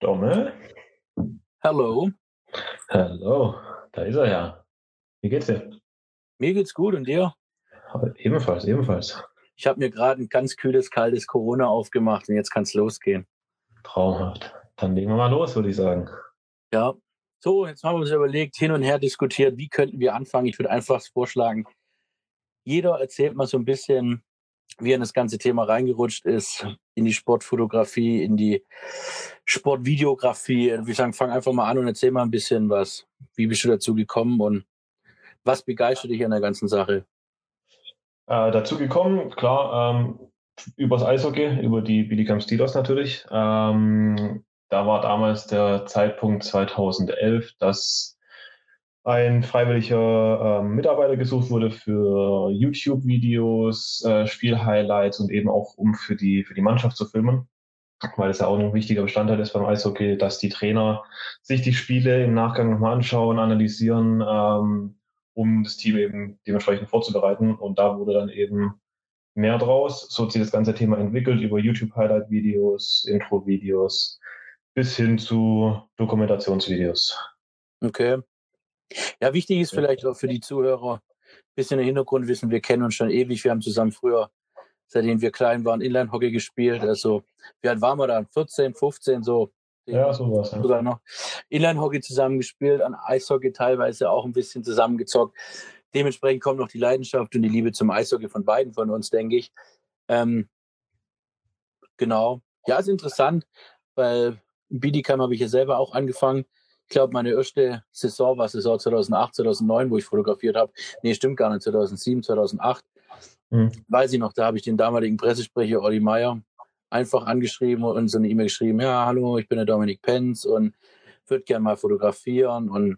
Dommel? Hallo. Hallo, da ist er ja. Wie geht's dir? Mir geht's gut und dir? Ebenfalls, ebenfalls. Ich habe mir gerade ein ganz kühles, kaltes Corona aufgemacht und jetzt kann's losgehen. Traumhaft. Dann legen wir mal los, würde ich sagen. Ja. So, jetzt haben wir uns überlegt, hin und her diskutiert, wie könnten wir anfangen. Ich würde einfach vorschlagen, jeder erzählt mal so ein bisschen, wie er in das ganze Thema reingerutscht ist, in die Sportfotografie, in die Sportvideografie. Wir sagen, fang einfach mal an und erzähl mal ein bisschen was. Wie bist du dazu gekommen und was begeistert dich an der ganzen Sache? Äh, dazu gekommen, klar, ähm, übers Eishockey, über die Billigam Steelers natürlich. Ähm, da war damals der Zeitpunkt 2011, dass ein freiwilliger äh, Mitarbeiter gesucht wurde für YouTube-Videos, äh, Spielhighlights und eben auch um für die, für die Mannschaft zu filmen. Weil es ja auch ein wichtiger Bestandteil ist beim Eishockey, dass die Trainer sich die Spiele im Nachgang nochmal anschauen, analysieren, ähm, um das Team eben dementsprechend vorzubereiten. Und da wurde dann eben mehr draus. So hat sich das ganze Thema entwickelt über YouTube-Highlight-Videos, Intro-Videos bis hin zu Dokumentationsvideos. Okay. Ja, wichtig ist vielleicht auch für die Zuhörer ein bisschen Hintergrund wissen. Wir kennen uns schon ewig. Wir haben zusammen früher, seitdem wir klein waren, Inline-Hockey gespielt. Also, wie alt waren wir dann? 14, 15, so. Ja, sowas. Ja. Sogar noch. Inline-Hockey zusammen gespielt, an Eishockey teilweise auch ein bisschen zusammengezockt. Dementsprechend kommt noch die Leidenschaft und die Liebe zum Eishockey von beiden von uns, denke ich. Ähm, genau. Ja, ist interessant, weil Bidikam habe ich ja selber auch angefangen. Ich glaube, meine erste Saison war Saison 2008, 2009, wo ich fotografiert habe. Nee, stimmt gar nicht, 2007, 2008. Mhm. Weiß ich noch, da habe ich den damaligen Pressesprecher Olli Meyer einfach angeschrieben und so eine E-Mail geschrieben, ja, hallo, ich bin der Dominik Penz und würde gerne mal fotografieren und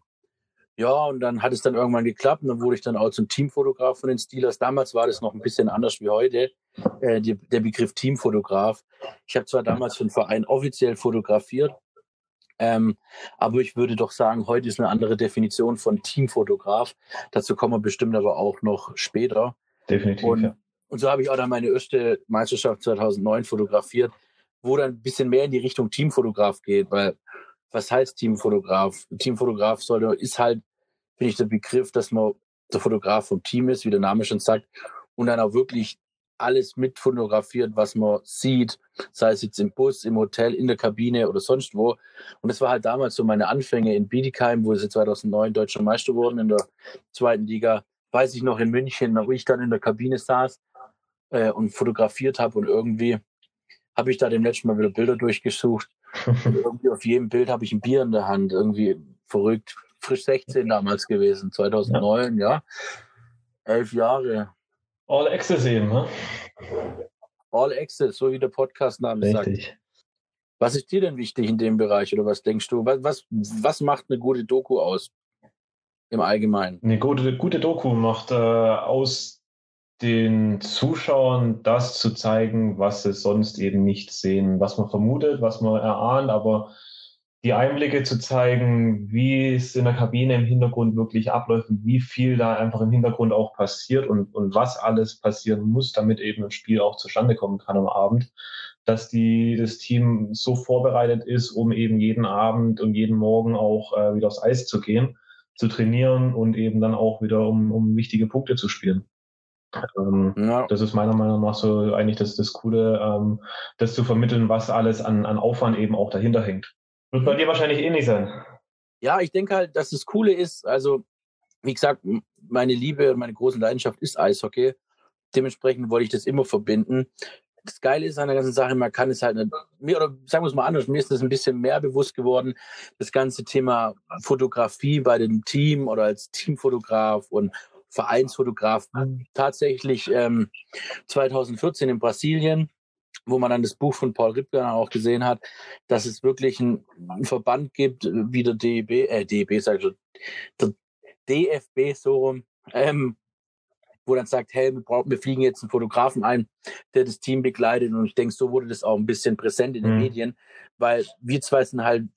ja, und dann hat es dann irgendwann geklappt und dann wurde ich dann auch zum Teamfotograf von den Steelers. Damals war das noch ein bisschen anders wie heute, äh, die, der Begriff Teamfotograf. Ich habe zwar damals für den Verein offiziell fotografiert, ähm, aber ich würde doch sagen, heute ist eine andere Definition von Teamfotograf. Dazu kommen wir bestimmt aber auch noch später. Definitiv. Und, ja. und so habe ich auch dann meine erste Meisterschaft 2009 fotografiert, wo dann ein bisschen mehr in die Richtung Teamfotograf geht, weil was heißt Teamfotograf? Teamfotograf sollte, ist halt, finde ich, der Begriff, dass man der Fotograf vom Team ist, wie der Name schon sagt, und dann auch wirklich alles mit fotografiert, was man sieht, sei es jetzt im Bus, im Hotel, in der Kabine oder sonst wo. Und das war halt damals so meine Anfänge in Bietigheim, wo sie 2009 deutscher Meister wurden in der zweiten Liga. Weiß ich noch in München, wo ich dann in der Kabine saß äh, und fotografiert habe und irgendwie habe ich da dem letzten Mal wieder Bilder durchgesucht. Und irgendwie auf jedem Bild habe ich ein Bier in der Hand, irgendwie verrückt. Frisch 16 damals gewesen, 2009, ja. ja. Elf Jahre. All Access eben, ne? All Access, so wie der Podcast-Name sagt. Was ist dir denn wichtig in dem Bereich oder was denkst du? Was, was, was macht eine gute Doku aus? Im Allgemeinen. Eine gute, gute Doku macht äh, aus den Zuschauern das zu zeigen, was sie sonst eben nicht sehen, was man vermutet, was man erahnt, aber die Einblicke zu zeigen, wie es in der Kabine im Hintergrund wirklich abläuft und wie viel da einfach im Hintergrund auch passiert und, und was alles passieren muss, damit eben ein Spiel auch zustande kommen kann am Abend, dass die, das Team so vorbereitet ist, um eben jeden Abend und jeden Morgen auch äh, wieder aufs Eis zu gehen, zu trainieren und eben dann auch wieder um, um wichtige Punkte zu spielen. Ähm, ja. Das ist meiner Meinung nach so eigentlich das, das Coole, ähm, das zu vermitteln, was alles an, an Aufwand eben auch dahinter hängt. Wird bei dir wahrscheinlich ähnlich sein. Ja, ich denke halt, dass das Coole ist, also wie gesagt, meine Liebe und meine große Leidenschaft ist Eishockey. Dementsprechend wollte ich das immer verbinden. Das Geile ist an der ganzen Sache, man kann es halt nicht, mir, oder sagen wir es mal anders, mir ist das ein bisschen mehr bewusst geworden, das ganze Thema Fotografie bei dem Team oder als Teamfotograf und Vereinsfotograf. Tatsächlich ähm, 2014 in Brasilien wo man dann das Buch von Paul Rippger auch gesehen hat, dass es wirklich einen, Verband gibt, wie der DEB, äh, DEB sag ich schon, der DFB so rum, ähm, wo dann sagt, hey, wir, brauchen, wir fliegen jetzt einen Fotografen ein, der das Team begleitet. Und ich denke, so wurde das auch ein bisschen präsent in den mhm. Medien, weil wir zwei sind halt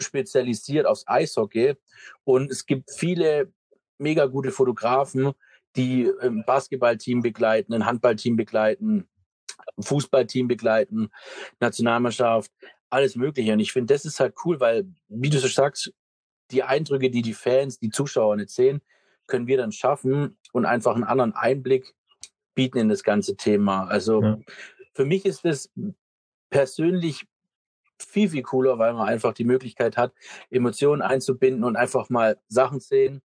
spezialisiert aufs Eishockey und es gibt viele mega gute Fotografen, die ein Basketballteam begleiten, ein Handballteam begleiten, Fußballteam begleiten, Nationalmannschaft. alles Mögliche. Und ich finde, das ist halt cool, weil, wie du so sagst, die Eindrücke, die die Fans, die Zuschauer nicht sehen, können wir dann schaffen und einfach einen anderen Einblick bieten in das ganze Thema. Also ja. für mich ist es persönlich viel, viel cooler, weil man einfach die Möglichkeit hat, Emotionen einzubinden und einfach mal Sachen sehen,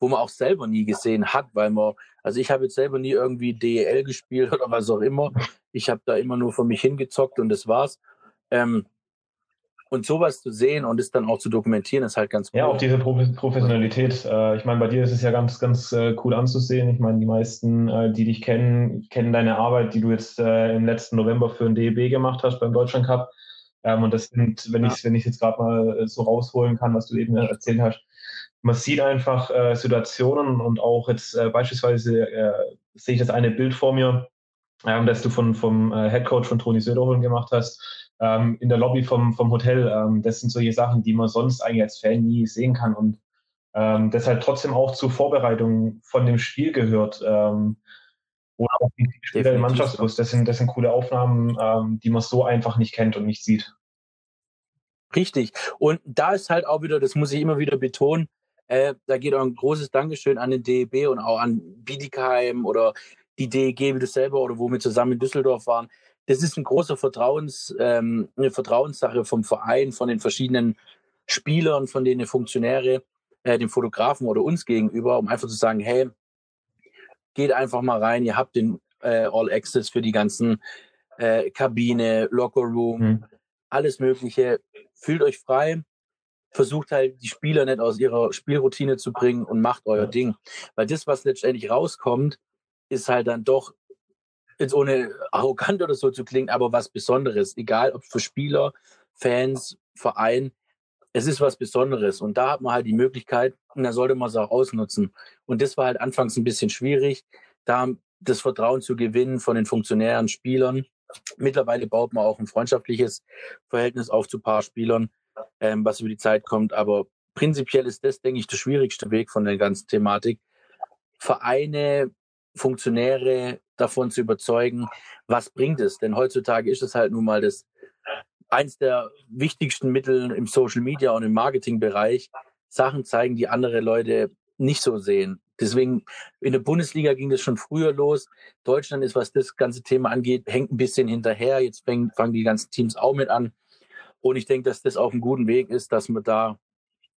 wo man auch selber nie gesehen hat, weil man, also ich habe jetzt selber nie irgendwie DEL gespielt oder was auch immer. Ich habe da immer nur von mich hingezockt und das war's. Ähm, und sowas zu sehen und es dann auch zu dokumentieren, ist halt ganz cool. Ja, auch diese Professionalität. Äh, ich meine, bei dir ist es ja ganz, ganz äh, cool anzusehen. Ich meine, die meisten, äh, die dich kennen, kennen deine Arbeit, die du jetzt im letzten November für den DEB gemacht hast beim Deutschland Cup. Ähm, und das sind, wenn ja. ich wenn ich jetzt gerade mal so rausholen kann, was du eben erzählt hast, man sieht einfach Situationen und auch jetzt beispielsweise sehe ich das eine Bild vor mir, ähm, das du von, vom äh, Headcoach von Toni Söderholm gemacht hast, ähm, in der Lobby vom, vom Hotel. Ähm, das sind solche Sachen, die man sonst eigentlich als Fan nie sehen kann und ähm, das halt trotzdem auch zur Vorbereitung von dem Spiel gehört. Ähm, oder auch die Spieler im Mannschaftsbus. Das sind, das sind coole Aufnahmen, ähm, die man so einfach nicht kennt und nicht sieht. Richtig. Und da ist halt auch wieder, das muss ich immer wieder betonen, äh, da geht auch ein großes Dankeschön an den DEB und auch an Bietigheim oder die DEG, wie du selber oder wo wir zusammen in Düsseldorf waren das ist ein großer Vertrauens, ähm, eine Vertrauenssache vom Verein, von den verschiedenen Spielern, von den Funktionäre, äh, den Fotografen oder uns gegenüber, um einfach zu sagen, hey, geht einfach mal rein, ihr habt den äh, All Access für die ganzen äh, Kabine, Locker Room, mhm. alles Mögliche. Fühlt euch frei, versucht halt die Spieler nicht aus ihrer Spielroutine zu bringen und macht euer Ding. Weil das, was letztendlich rauskommt, ist halt dann doch jetzt ohne arrogant oder so zu klingen, aber was Besonderes, egal ob für Spieler, Fans, Verein, es ist was Besonderes. Und da hat man halt die Möglichkeit, und da sollte man es auch ausnutzen. Und das war halt anfangs ein bisschen schwierig, da das Vertrauen zu gewinnen von den Funktionären, Spielern. Mittlerweile baut man auch ein freundschaftliches Verhältnis auf zu paar Spielern, ähm, was über die Zeit kommt. Aber prinzipiell ist das, denke ich, der schwierigste Weg von der ganzen Thematik. Vereine, Funktionäre, davon zu überzeugen, was bringt es? Denn heutzutage ist es halt nun mal das eins der wichtigsten Mittel im Social Media und im Marketingbereich, Sachen zeigen, die andere Leute nicht so sehen. Deswegen in der Bundesliga ging das schon früher los. Deutschland ist, was das ganze Thema angeht, hängt ein bisschen hinterher. Jetzt fangen, fangen die ganzen Teams auch mit an. Und ich denke, dass das auf einem guten Weg ist, dass man da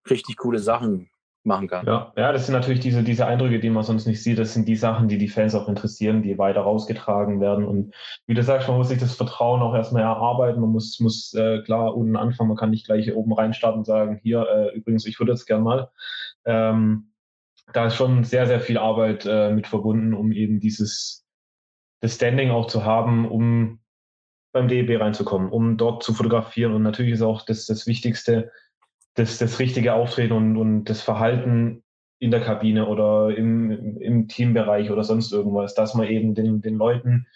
richtig coole Sachen machen kann. Ja, ja, das sind natürlich diese, diese Eindrücke, die man sonst nicht sieht. Das sind die Sachen, die die Fans auch interessieren, die weiter rausgetragen werden. Und wie du sagst, man muss sich das Vertrauen auch erstmal erarbeiten. Man muss, muss äh, klar unten anfangen. Man kann nicht gleich oben reinstarten und sagen, hier, äh, übrigens, ich würde jetzt gern mal. Ähm, da ist schon sehr, sehr viel Arbeit äh, mit verbunden, um eben dieses das Standing auch zu haben, um beim DEB reinzukommen, um dort zu fotografieren. Und natürlich ist auch das, das Wichtigste, das, das richtige Auftreten und, und das Verhalten in der Kabine oder im, im Teambereich oder sonst irgendwas, dass man eben den, den Leuten,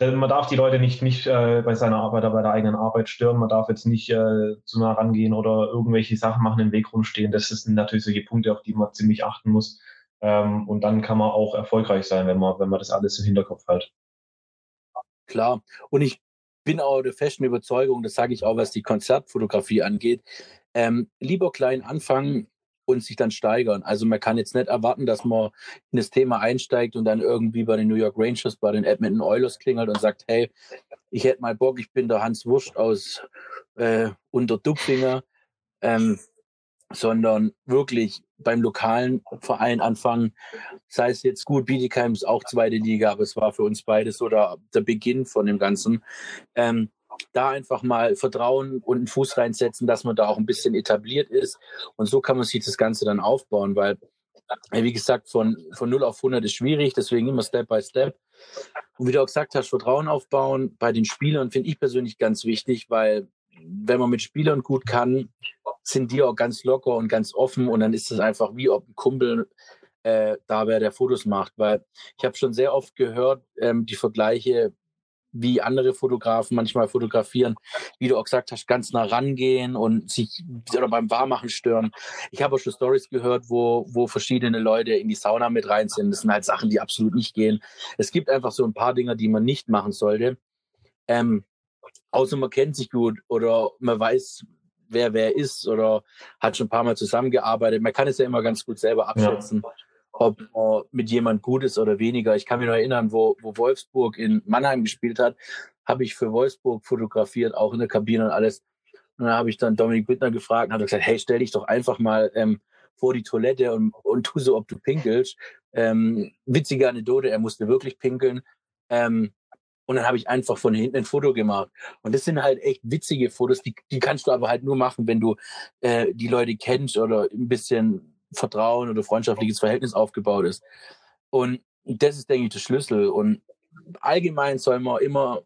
man darf die Leute nicht, nicht äh, bei seiner Arbeit oder bei der eigenen Arbeit stören, man darf jetzt nicht äh, zu nah rangehen oder irgendwelche Sachen machen, im Weg rumstehen. Das sind natürlich solche Punkte, auf die man ziemlich achten muss. Ähm, und dann kann man auch erfolgreich sein, wenn man, wenn man das alles im Hinterkopf hat. Klar. Und ich bin auch der festen Überzeugung, das sage ich auch, was die Konzertfotografie angeht, ähm, lieber klein anfangen und sich dann steigern. Also man kann jetzt nicht erwarten, dass man in das Thema einsteigt und dann irgendwie bei den New York Rangers, bei den Edmonton Oilers klingelt und sagt, hey, ich hätte mal Bock, ich bin der Hans Wurst aus äh, Unterdupfinger, ähm, sondern wirklich beim lokalen Verein anfangen. Sei es jetzt gut, Bietigheim ist auch zweite Liga, aber es war für uns beides so der, Beginn von dem Ganzen. Ähm, da einfach mal Vertrauen und einen Fuß reinsetzen, dass man da auch ein bisschen etabliert ist. Und so kann man sich das Ganze dann aufbauen, weil, wie gesagt, von, von 0 auf 100 ist schwierig, deswegen immer Step by Step. Und wie du auch gesagt hast, Vertrauen aufbauen bei den Spielern finde ich persönlich ganz wichtig, weil wenn man mit Spielern gut kann, sind die auch ganz locker und ganz offen und dann ist es einfach wie ob ein Kumpel äh, da wäre, der Fotos macht, weil ich habe schon sehr oft gehört, ähm, die Vergleiche wie andere Fotografen manchmal fotografieren, wie du auch gesagt hast, ganz nah rangehen und sich oder beim Warmachen stören. Ich habe auch schon Stories gehört, wo, wo verschiedene Leute in die Sauna mit rein sind. Das sind halt Sachen, die absolut nicht gehen. Es gibt einfach so ein paar Dinge, die man nicht machen sollte. Ähm, außer man kennt sich gut oder man weiß, wer wer ist oder hat schon ein paar Mal zusammengearbeitet. Man kann es ja immer ganz gut selber abschätzen, ja. ob man mit jemand gut ist oder weniger. Ich kann mich noch erinnern, wo, wo Wolfsburg in Mannheim gespielt hat, habe ich für Wolfsburg fotografiert, auch in der Kabine und alles. Und dann habe ich dann Dominik Bittner gefragt und hat gesagt, hey, stell dich doch einfach mal ähm, vor die Toilette und, und tu so, ob du pinkelst. Ähm, witzige Anekdote, er musste wirklich pinkeln. Ähm, und dann habe ich einfach von hinten ein Foto gemacht. Und das sind halt echt witzige Fotos, die, die kannst du aber halt nur machen, wenn du äh, die Leute kennst oder ein bisschen Vertrauen oder freundschaftliches Verhältnis aufgebaut ist. Und das ist, denke ich, der Schlüssel. Und allgemein soll man immer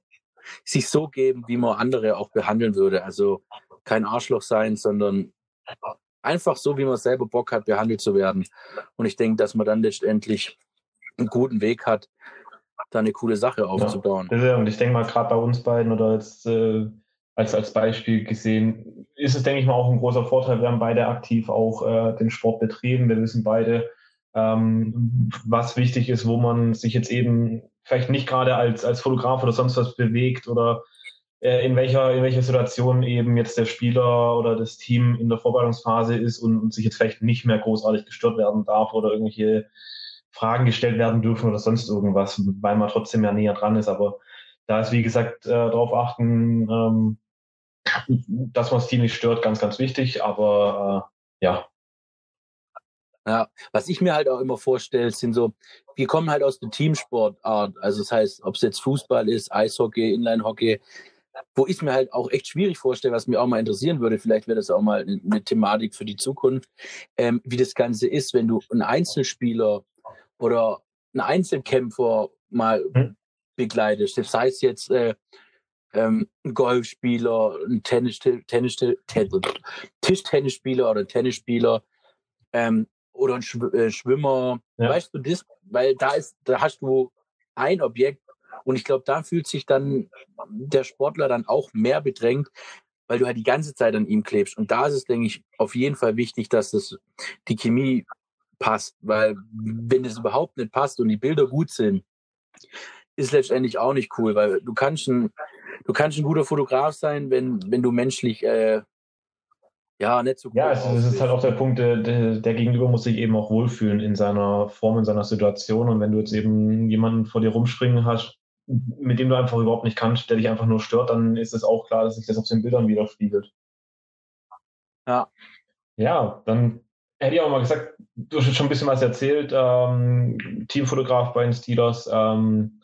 sich so geben, wie man andere auch behandeln würde. Also kein Arschloch sein, sondern einfach so, wie man selber Bock hat, behandelt zu werden. Und ich denke, dass man dann letztendlich einen guten Weg hat, da eine coole Sache aufzubauen. Ja, und ich denke mal, gerade bei uns beiden oder jetzt äh, als, als Beispiel gesehen, ist es, denke ich mal, auch ein großer Vorteil. Wir haben beide aktiv auch äh, den Sport betrieben. Wir wissen beide, ähm, was wichtig ist, wo man sich jetzt eben vielleicht nicht gerade als, als Fotograf oder sonst was bewegt oder äh, in welcher, in welcher Situation eben jetzt der Spieler oder das Team in der Vorbereitungsphase ist und, und sich jetzt vielleicht nicht mehr großartig gestört werden darf oder irgendwelche Fragen gestellt werden dürfen oder sonst irgendwas, weil man trotzdem ja näher dran ist. Aber da ist, wie gesagt, äh, darauf achten, ähm, dass man das Team nicht stört, ganz, ganz wichtig. Aber äh, ja, ja, was ich mir halt auch immer vorstelle, sind so, wir kommen halt aus der Teamsportart. Also das heißt, ob es jetzt Fußball ist, Eishockey, Inline-Hockey, wo ich mir halt auch echt schwierig vorstelle, was mir auch mal interessieren würde, vielleicht wäre das auch mal eine, Thematik für die Zukunft, ähm, wie das Ganze ist, wenn du einen Einzelspieler oder einen Einzelkämpfer mal hm. begleitest. Das heißt jetzt äh, ähm, ein Golfspieler, ein Tennis, Tennis, Tennis, Tischtennisspieler oder ein Tennisspieler, ähm, oder ein äh, Schwimmer. Ja. Weißt du das? Weil da ist, da hast du ein Objekt und ich glaube, da fühlt sich dann der Sportler dann auch mehr bedrängt, weil du halt die ganze Zeit an ihm klebst. Und da ist es, denke ich, auf jeden Fall wichtig, dass das die Chemie passt, weil wenn es überhaupt nicht passt und die Bilder gut sind, ist letztendlich auch nicht cool, weil du kannst ein, du kannst ein guter Fotograf sein, wenn, wenn du menschlich äh, ja, nicht so gut. Ja, es, es ist halt auch der Punkt, der, der, Gegenüber muss sich eben auch wohlfühlen in seiner Form, in seiner Situation. Und wenn du jetzt eben jemanden vor dir rumspringen hast, mit dem du einfach überhaupt nicht kannst, der dich einfach nur stört, dann ist es auch klar, dass sich das auf den Bildern widerspiegelt. Ja. Ja, dann hätte ich auch mal gesagt, du hast jetzt schon ein bisschen was erzählt, ähm, Teamfotograf bei den Steelers. Ähm,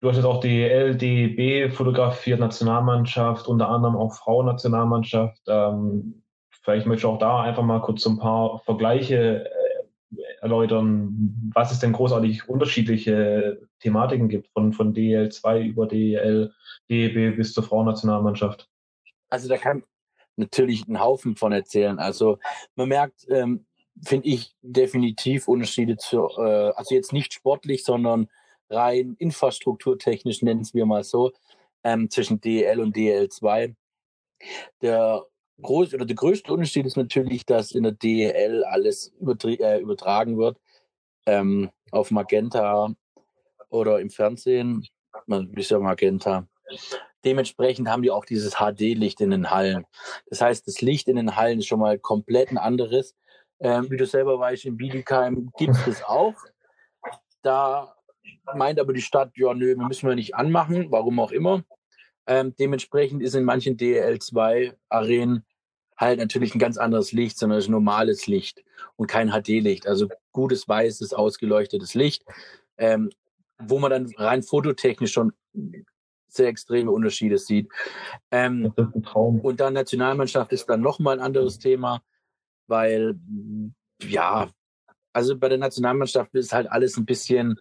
du hast jetzt auch die LDB fotografiert, Nationalmannschaft, unter anderem auch Frauennationalmannschaft. Ähm, Vielleicht möchte ich auch da einfach mal kurz so ein paar Vergleiche äh, erläutern, was es denn großartig unterschiedliche Thematiken gibt, von, von DEL 2 über DEL, DEB bis zur Frauennationalmannschaft. Also da kann natürlich einen Haufen von erzählen. Also man merkt, ähm, finde ich, definitiv Unterschiede zu, äh, also jetzt nicht sportlich, sondern rein infrastrukturtechnisch, nennen wir mal so, ähm, zwischen DEL und DEL2. Der groß oder der größte Unterschied ist natürlich, dass in der DEL alles äh, übertragen wird ähm, auf Magenta oder im Fernsehen. Man ist ja Magenta. Dementsprechend haben die auch dieses HD-Licht in den Hallen. Das heißt, das Licht in den Hallen ist schon mal komplett ein anderes. Ähm, wie du selber weißt, in Bietigheim gibt es das auch. Da meint aber die Stadt, ja, nö, müssen wir nicht anmachen, warum auch immer. Ähm, dementsprechend ist in manchen DL2-Arenen halt natürlich ein ganz anderes Licht, sondern ein normales Licht und kein HD-Licht. Also gutes, weißes, ausgeleuchtetes Licht, ähm, wo man dann rein fototechnisch schon sehr extreme Unterschiede sieht. Ähm, und dann Nationalmannschaft ist dann nochmal ein anderes Thema, weil, ja, also bei der Nationalmannschaft ist halt alles ein bisschen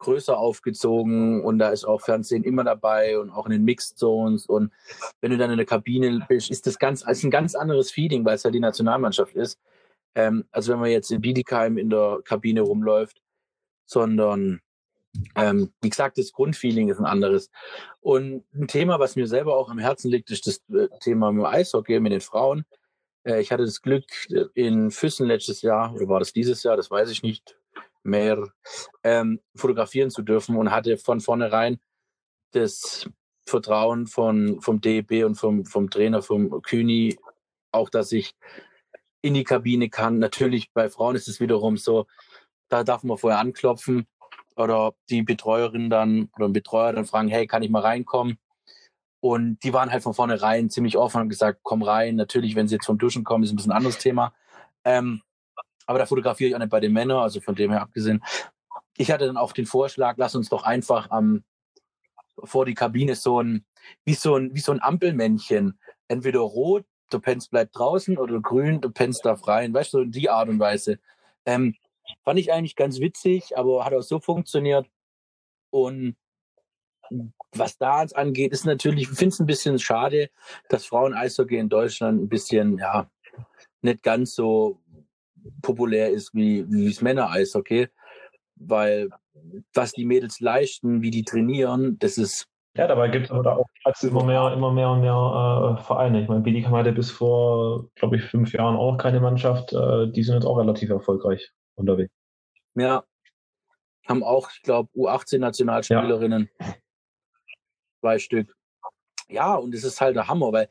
größer aufgezogen und da ist auch Fernsehen immer dabei und auch in den Mixed Zones und wenn du dann in der Kabine bist, ist das ganz, ist ein ganz anderes Feeling, weil es halt die Nationalmannschaft ist. Ähm, also wenn man jetzt in Bietigheim in der Kabine rumläuft, sondern ähm, wie gesagt, das Grundfeeling ist ein anderes. Und ein Thema, was mir selber auch am Herzen liegt, ist das äh, Thema mit Eishockey, mit den Frauen. Äh, ich hatte das Glück äh, in Füssen letztes Jahr, oder war das dieses Jahr, das weiß ich nicht, mehr ähm, fotografieren zu dürfen und hatte von vornherein das Vertrauen von, vom DEB und vom, vom Trainer, vom Kühni, auch dass ich in die Kabine kann. Natürlich bei Frauen ist es wiederum so, da darf man vorher anklopfen oder die Betreuerin dann oder ein Betreuer dann fragen, hey, kann ich mal reinkommen? Und die waren halt von vornherein ziemlich offen und gesagt, komm rein. Natürlich, wenn sie jetzt vom Duschen kommen, ist ein bisschen ein anderes Thema. Ähm, aber da fotografiere ich auch nicht bei den Männern, also von dem her abgesehen. Ich hatte dann auch den Vorschlag, lass uns doch einfach am vor die Kabine so ein, wie so ein, wie so ein Ampelmännchen. Entweder rot, du pennst bleibt draußen, oder grün, du pennst darf rein. Weißt du, so in die Art und Weise. Ähm, fand ich eigentlich ganz witzig, aber hat auch so funktioniert. Und was da angeht, ist natürlich, ich finde es ein bisschen schade, dass Frauen-Eishockey in Deutschland ein bisschen, ja, nicht ganz so populär ist wie, das Männer-Eishockey. Weil was die Mädels leisten, wie die trainieren, das ist. Ja, dabei gibt es aber da auch immer mehr, immer mehr und mehr äh, Vereine. Ich meine, Bietigheim hatte bis vor, glaube ich, fünf Jahren auch keine Mannschaft. Äh, die sind jetzt auch relativ erfolgreich unterwegs. Ja, haben auch, ich glaube, U18-Nationalspielerinnen. Ja. Zwei Stück. Ja, und es ist halt der Hammer, weil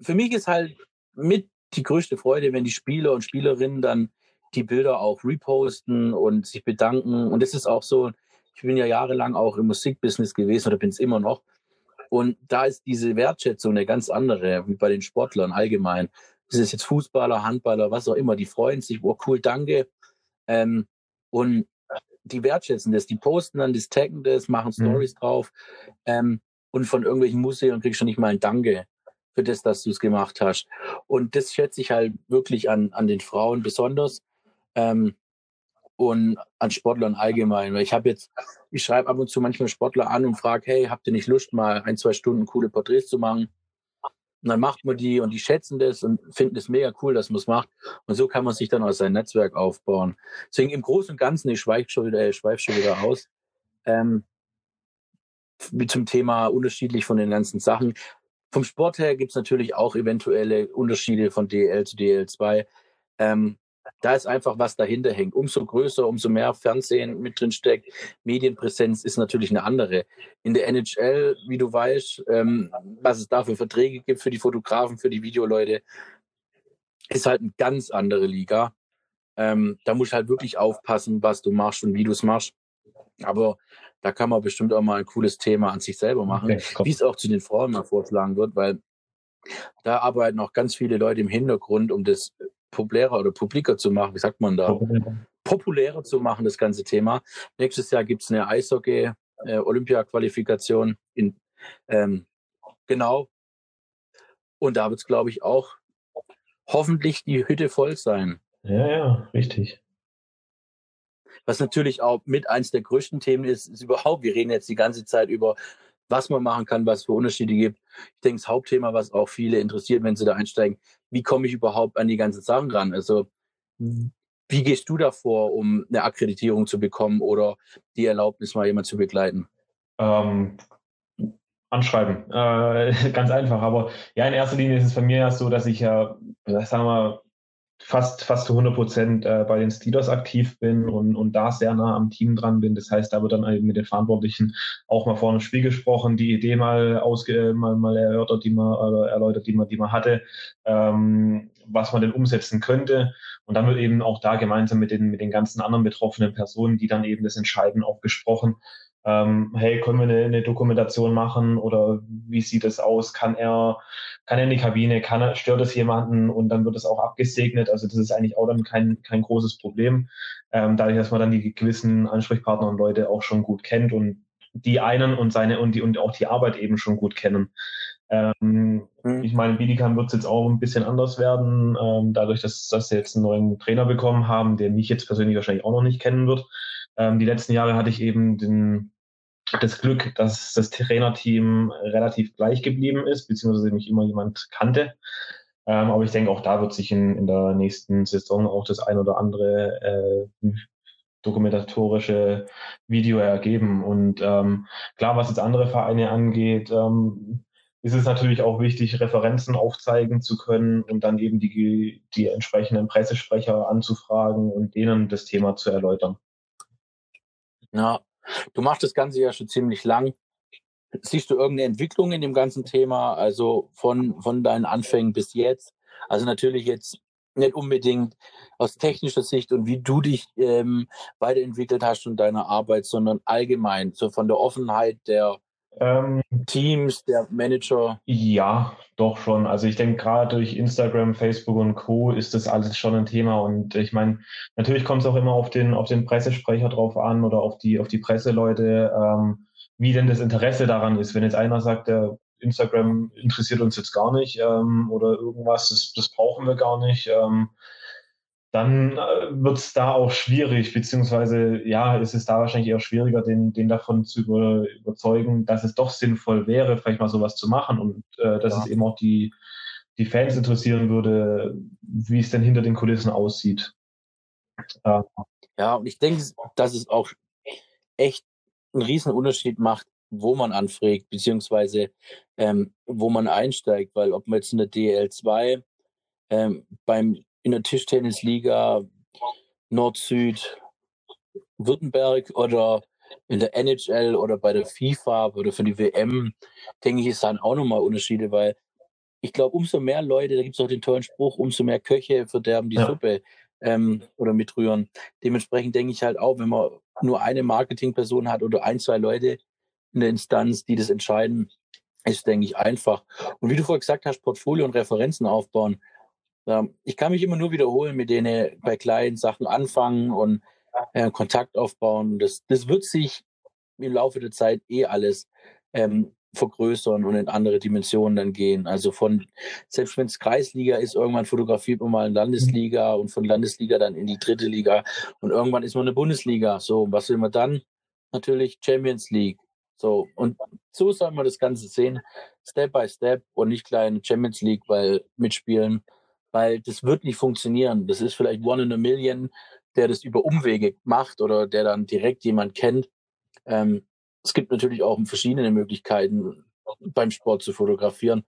für mich ist halt mit die größte Freude, wenn die Spieler und Spielerinnen dann die Bilder auch reposten und sich bedanken. Und es ist auch so, ich bin ja jahrelang auch im Musikbusiness gewesen oder bin es immer noch. Und da ist diese Wertschätzung eine ganz andere, wie bei den Sportlern allgemein. Das ist jetzt Fußballer, Handballer, was auch immer, die freuen sich, oh cool, danke. Ähm, und die wertschätzen das, die posten dann das, taggen das, machen mhm. Stories mhm. drauf. Ähm, und von irgendwelchen Museen kriegst du nicht mal ein Danke für das, dass du es gemacht hast. Und das schätze ich halt wirklich an, an den Frauen besonders ähm, und an Sportlern allgemein. Weil ich habe jetzt, ich schreibe ab und zu manchmal Sportler an und frage, hey, habt ihr nicht Lust, mal ein, zwei Stunden coole Porträts zu machen? Und dann macht man die und die schätzen das und finden es mega cool, dass man es macht. Und so kann man sich dann auch sein Netzwerk aufbauen. Deswegen im Großen und Ganzen, ich schweife schon wieder, ich schweife schon wieder aus. Ähm, zum Thema unterschiedlich von den ganzen Sachen. Vom Sport her gibt es natürlich auch eventuelle Unterschiede von DL zu DL2. Ähm, da ist einfach was dahinter hängt. Umso größer, umso mehr Fernsehen mit drin steckt. Medienpräsenz ist natürlich eine andere. In der NHL, wie du weißt, ähm, was es da für Verträge gibt für die Fotografen, für die Videoleute, ist halt eine ganz andere Liga. Ähm, da musst du halt wirklich aufpassen, was du machst und wie du es machst. Aber da kann man bestimmt auch mal ein cooles Thema an sich selber machen, okay, wie es auch zu den Frauen mal vorschlagen wird, weil da arbeiten auch ganz viele Leute im Hintergrund, um das populärer oder publiker zu machen, wie sagt man da? Populärer. populärer zu machen, das ganze Thema. Nächstes Jahr gibt es eine Eishockey-Olympia-Qualifikation äh, in ähm, genau. Und da wird es, glaube ich, auch hoffentlich die Hütte voll sein. Ja, ja, richtig. Was natürlich auch mit eins der größten Themen ist, ist überhaupt, wir reden jetzt die ganze Zeit über, was man machen kann, was für Unterschiede gibt. Ich denke, das Hauptthema, was auch viele interessiert, wenn sie da einsteigen, wie komme ich überhaupt an die ganzen Sachen ran? Also, wie gehst du davor, um eine Akkreditierung zu bekommen oder die Erlaubnis mal jemand zu begleiten? Ähm, anschreiben. Äh, ganz einfach. Aber ja, in erster Linie ist es bei mir ja so, dass ich ja, sagen wir, fast, fast zu 100 Prozent äh, bei den Steelers aktiv bin und, und da sehr nah am Team dran bin. Das heißt, da wird dann eben mit den Verantwortlichen auch mal vor einem Spiel gesprochen, die Idee mal ausge, mal, mal erörtert, die man, oder erläutert, die man, die man hatte, ähm, was man denn umsetzen könnte. Und dann wird eben auch da gemeinsam mit den, mit den ganzen anderen betroffenen Personen, die dann eben das entscheiden, auch gesprochen, ähm, hey, können wir eine, eine, Dokumentation machen oder wie sieht es aus? Kann er, kann er in die Kabine, kann er, stört es jemanden und dann wird es auch abgesegnet. Also das ist eigentlich auch dann kein, kein großes Problem, ähm, dadurch, dass man dann die gewissen Ansprechpartner und Leute auch schon gut kennt und die einen und seine und die und auch die Arbeit eben schon gut kennen. Ähm, mhm. Ich meine, Bidikam wird es jetzt auch ein bisschen anders werden, ähm, dadurch, dass, dass sie jetzt einen neuen Trainer bekommen haben, der mich jetzt persönlich wahrscheinlich auch noch nicht kennen wird. Ähm, die letzten Jahre hatte ich eben den, das Glück, dass das Trainerteam relativ gleich geblieben ist, beziehungsweise mich immer jemand kannte. Ähm, aber ich denke, auch da wird sich in, in der nächsten Saison auch das ein oder andere äh, dokumentatorische Video ergeben. Und ähm, klar, was jetzt andere Vereine angeht, ähm, ist es natürlich auch wichtig, Referenzen aufzeigen zu können und dann eben die, die entsprechenden Pressesprecher anzufragen und denen das Thema zu erläutern. Ja, du machst das Ganze ja schon ziemlich lang. siehst du irgendeine Entwicklung in dem ganzen Thema, also von, von deinen Anfängen bis jetzt? Also natürlich jetzt nicht unbedingt aus technischer Sicht und wie du dich ähm, weiterentwickelt hast und deine Arbeit, sondern allgemein, so von der Offenheit der ähm, Teams, der Manager. Ja, doch schon. Also ich denke, gerade durch Instagram, Facebook und Co. ist das alles schon ein Thema. Und ich meine, natürlich kommt es auch immer auf den, auf den Pressesprecher drauf an oder auf die, auf die Presseleute, ähm, wie denn das Interesse daran ist. Wenn jetzt einer sagt, der Instagram interessiert uns jetzt gar nicht ähm, oder irgendwas, das, das brauchen wir gar nicht. Ähm, dann äh, wird es da auch schwierig, beziehungsweise ja, ist es da wahrscheinlich eher schwieriger, den, den davon zu über, überzeugen, dass es doch sinnvoll wäre, vielleicht mal sowas zu machen und äh, dass ja. es eben auch die, die Fans interessieren würde, wie es denn hinter den Kulissen aussieht. Äh, ja, und ich denke, dass es auch echt einen riesen Unterschied macht, wo man anfragt, beziehungsweise ähm, wo man einsteigt, weil ob man jetzt in der DL2 ähm, beim in der Tischtennisliga Nord-Süd Württemberg oder in der NHL oder bei der FIFA oder für die WM, denke ich, ist dann auch nochmal Unterschiede, weil ich glaube, umso mehr Leute, da gibt es auch den tollen Spruch, umso mehr Köche verderben die ja. Suppe ähm, oder mitrühren. Dementsprechend denke ich halt auch, wenn man nur eine Marketingperson hat oder ein, zwei Leute in der Instanz, die das entscheiden, ist, denke ich, einfach. Und wie du vorher gesagt hast, Portfolio und Referenzen aufbauen. Ich kann mich immer nur wiederholen, mit denen bei kleinen Sachen anfangen und äh, Kontakt aufbauen. Das, das wird sich im Laufe der Zeit eh alles ähm, vergrößern und in andere Dimensionen dann gehen. Also von, selbst wenn es Kreisliga ist, irgendwann fotografiert man mal in Landesliga und von Landesliga dann in die dritte Liga und irgendwann ist man eine Bundesliga. So, was will man dann? Natürlich Champions League. So, und so soll man das Ganze sehen, Step by Step und nicht kleine Champions League weil mitspielen weil das wird nicht funktionieren. Das ist vielleicht one in a million, der das über Umwege macht oder der dann direkt jemand kennt. Ähm, es gibt natürlich auch verschiedene Möglichkeiten beim Sport zu fotografieren.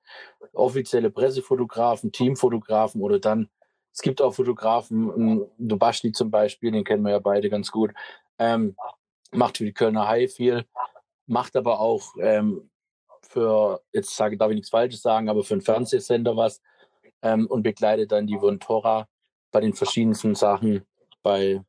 Offizielle Pressefotografen, Teamfotografen oder dann, es gibt auch Fotografen, Dubashli zum Beispiel, den kennen wir ja beide ganz gut, ähm, macht für die Kölner High viel, macht aber auch ähm, für, jetzt sage, darf ich nichts Falsches sagen, aber für einen Fernsehsender was ähm, und begleitet dann die Vontora bei den verschiedensten Sachen, bei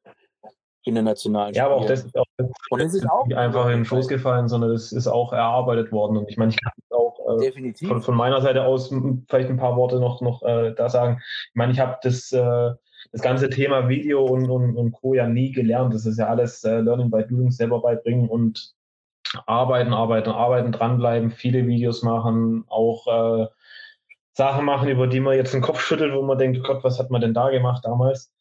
internationalen Ja, aber auch das ist auch, und das ist auch nicht einfach in den Schoß gefallen, sondern das ist auch erarbeitet worden. Und ich meine, ich kann auch äh, von, von, meiner Seite aus vielleicht ein paar Worte noch, noch äh, da sagen. Ich meine, ich habe das, äh, das ganze Thema Video und, und, und Co. ja nie gelernt. Das ist ja alles äh, Learning by Doing, selber beibringen und arbeiten, arbeiten, arbeiten, dranbleiben, viele Videos machen, auch äh, Sachen machen, über die man jetzt den Kopf schüttelt, wo man denkt, Gott, was hat man denn da gemacht damals?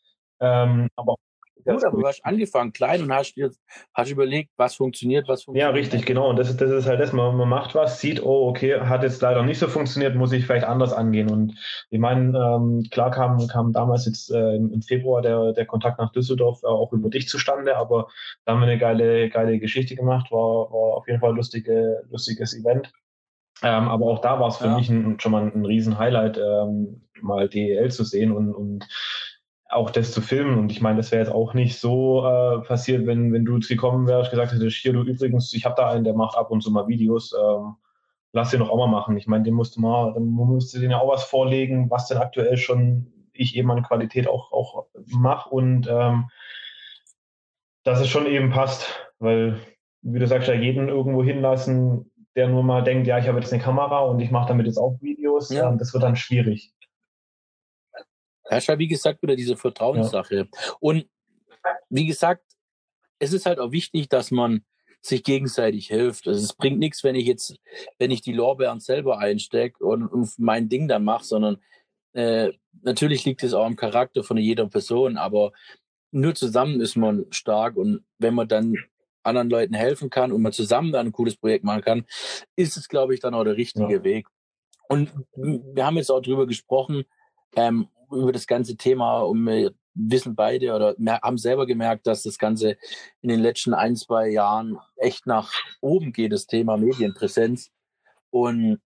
Ähm, aber Gut, aber du hast angefangen klein und hast jetzt hast überlegt, was funktioniert, was funktioniert. Ja, richtig, genau. Und das ist, das ist halt das. Man, man macht was, sieht, oh, okay, hat jetzt leider nicht so funktioniert, muss ich vielleicht anders angehen. Und ich meine, ähm, klar kam, kam damals jetzt äh, im Februar der, der Kontakt nach Düsseldorf äh, auch über dich zustande, aber da haben wir eine geile, geile Geschichte gemacht, war, war auf jeden Fall ein lustige, lustiges Event. Ähm, aber auch da war es für ja. mich ein, schon mal ein, riesen Highlight, ähm, mal DEL zu sehen und, und auch das zu filmen. Und ich meine, das wäre jetzt auch nicht so äh, passiert, wenn, wenn du jetzt gekommen wärst, gesagt hättest, hier du übrigens, ich habe da einen, der macht ab und zu mal Videos, ähm, lass den doch auch mal machen. Ich meine, den musst du mal, dann musst du den ja auch was vorlegen, was denn aktuell schon ich eben an Qualität auch, auch mache und ähm, dass es schon eben passt, weil, wie du sagst, ja jeden irgendwo hinlassen, der nur mal denkt, ja, ich habe jetzt eine Kamera und ich mache damit jetzt auch Videos, ja. Ähm, das wird dann schwierig. Ja, ist ja, wie gesagt, wieder diese Vertrauenssache. Ja. Und wie gesagt, es ist halt auch wichtig, dass man sich gegenseitig hilft. Also es bringt nichts, wenn ich jetzt, wenn ich die Lorbeeren selber einstecke und, und mein Ding dann mache, sondern äh, natürlich liegt es auch am Charakter von jeder Person, aber nur zusammen ist man stark und wenn man dann anderen Leuten helfen kann und man zusammen dann ein cooles Projekt machen kann, ist es, glaube ich, dann auch der richtige ja. Weg. Und wir haben jetzt auch drüber gesprochen, ähm, über das ganze Thema und wir wissen beide oder haben selber gemerkt, dass das Ganze in den letzten ein, zwei Jahren echt nach oben geht, das Thema Medienpräsenz. Und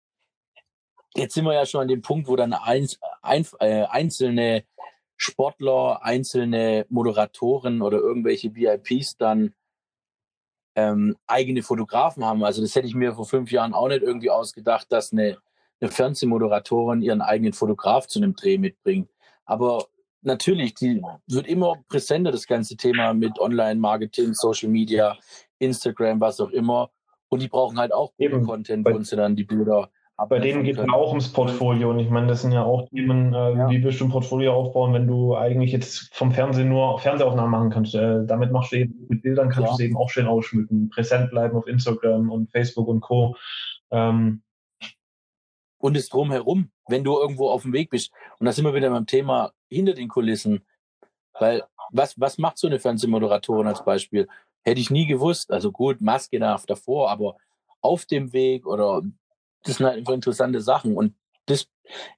jetzt sind wir ja schon an dem Punkt, wo dann ein, ein, äh, einzelne Sportler, einzelne Moderatoren oder irgendwelche VIPs dann ähm, eigene Fotografen haben. Also das hätte ich mir vor fünf Jahren auch nicht irgendwie ausgedacht, dass eine, eine Fernsehmoderatorin ihren eigenen Fotograf zu einem Dreh mitbringt. Aber natürlich, die wird immer präsenter, das ganze Thema mit Online-Marketing, Social Media, Instagram, was auch immer. Und die brauchen halt auch Eben. Content, wo sie dann die Bilder bei denen geht es auch ums Portfolio. Und ich meine, das sind ja auch Themen, äh, ja. wie willst du ein Portfolio aufbauen, wenn du eigentlich jetzt vom Fernsehen nur Fernsehaufnahmen machen kannst. Äh, damit machst du eben, mit Bildern kannst ja. du es eben auch schön ausschmücken. Präsent bleiben auf Instagram und Facebook und Co. Ähm, und das drumherum, wenn du irgendwo auf dem Weg bist. Und da sind wir wieder beim Thema hinter den Kulissen. Weil was, was macht so eine Fernsehmoderatorin als Beispiel? Hätte ich nie gewusst. Also gut, Maske nach davor, aber auf dem Weg oder das sind halt einfach interessante Sachen. Und das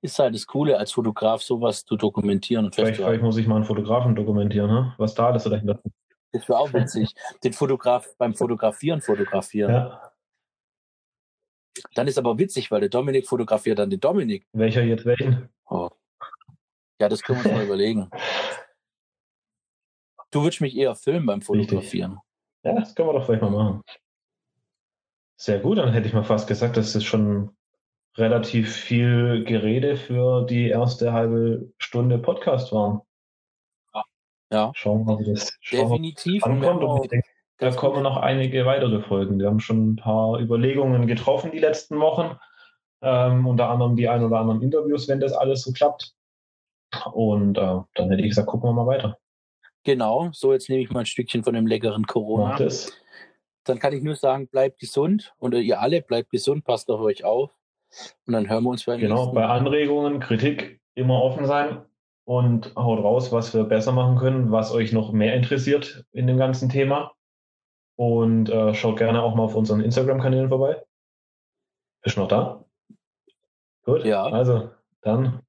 ist halt das Coole, als Fotograf sowas zu dokumentieren und vielleicht, vielleicht muss ich mal einen Fotografen dokumentieren, ne? was da alles dahinter ist. Das wäre auch witzig. Den Fotograf beim Fotografieren fotografieren. Ja. Dann ist aber witzig, weil der Dominik fotografiert dann den Dominik. Welcher jetzt welchen? Oh. Ja, das können wir uns mal überlegen. Du würdest mich eher filmen beim Fotografieren. Richtig. Ja, das können wir doch vielleicht mal machen. Sehr gut, dann hätte ich mal fast gesagt, das ist schon relativ viel Gerede für die erste halbe Stunde Podcast war. Ja. Schauen wir mal, wie das schauen Definitiv. ankommt. Und ich denke, da kommen noch einige weitere Folgen. Wir haben schon ein paar Überlegungen getroffen die letzten Wochen. Ähm, unter anderem die ein oder anderen Interviews, wenn das alles so klappt. Und äh, dann hätte ich gesagt, gucken wir mal weiter. Genau, so jetzt nehme ich mal ein Stückchen von dem leckeren Corona. Mach das dann kann ich nur sagen, bleibt gesund und ihr alle bleibt gesund, passt auf euch auf. Und dann hören wir uns beim Genau, bei Anregungen, Kritik immer offen sein und haut raus, was wir besser machen können, was euch noch mehr interessiert in dem ganzen Thema. Und äh, schaut gerne auch mal auf unseren Instagram-Kanälen vorbei. Bist du noch da? Gut. Ja. Also, dann.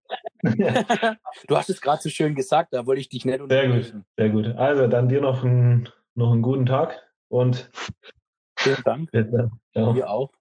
du hast es gerade so schön gesagt, da wollte ich dich nicht unterbrechen. Sehr gut, sehr gut. Also, dann dir noch, ein, noch einen guten Tag und vielen Dank. Dann. Ciao. Dir auch.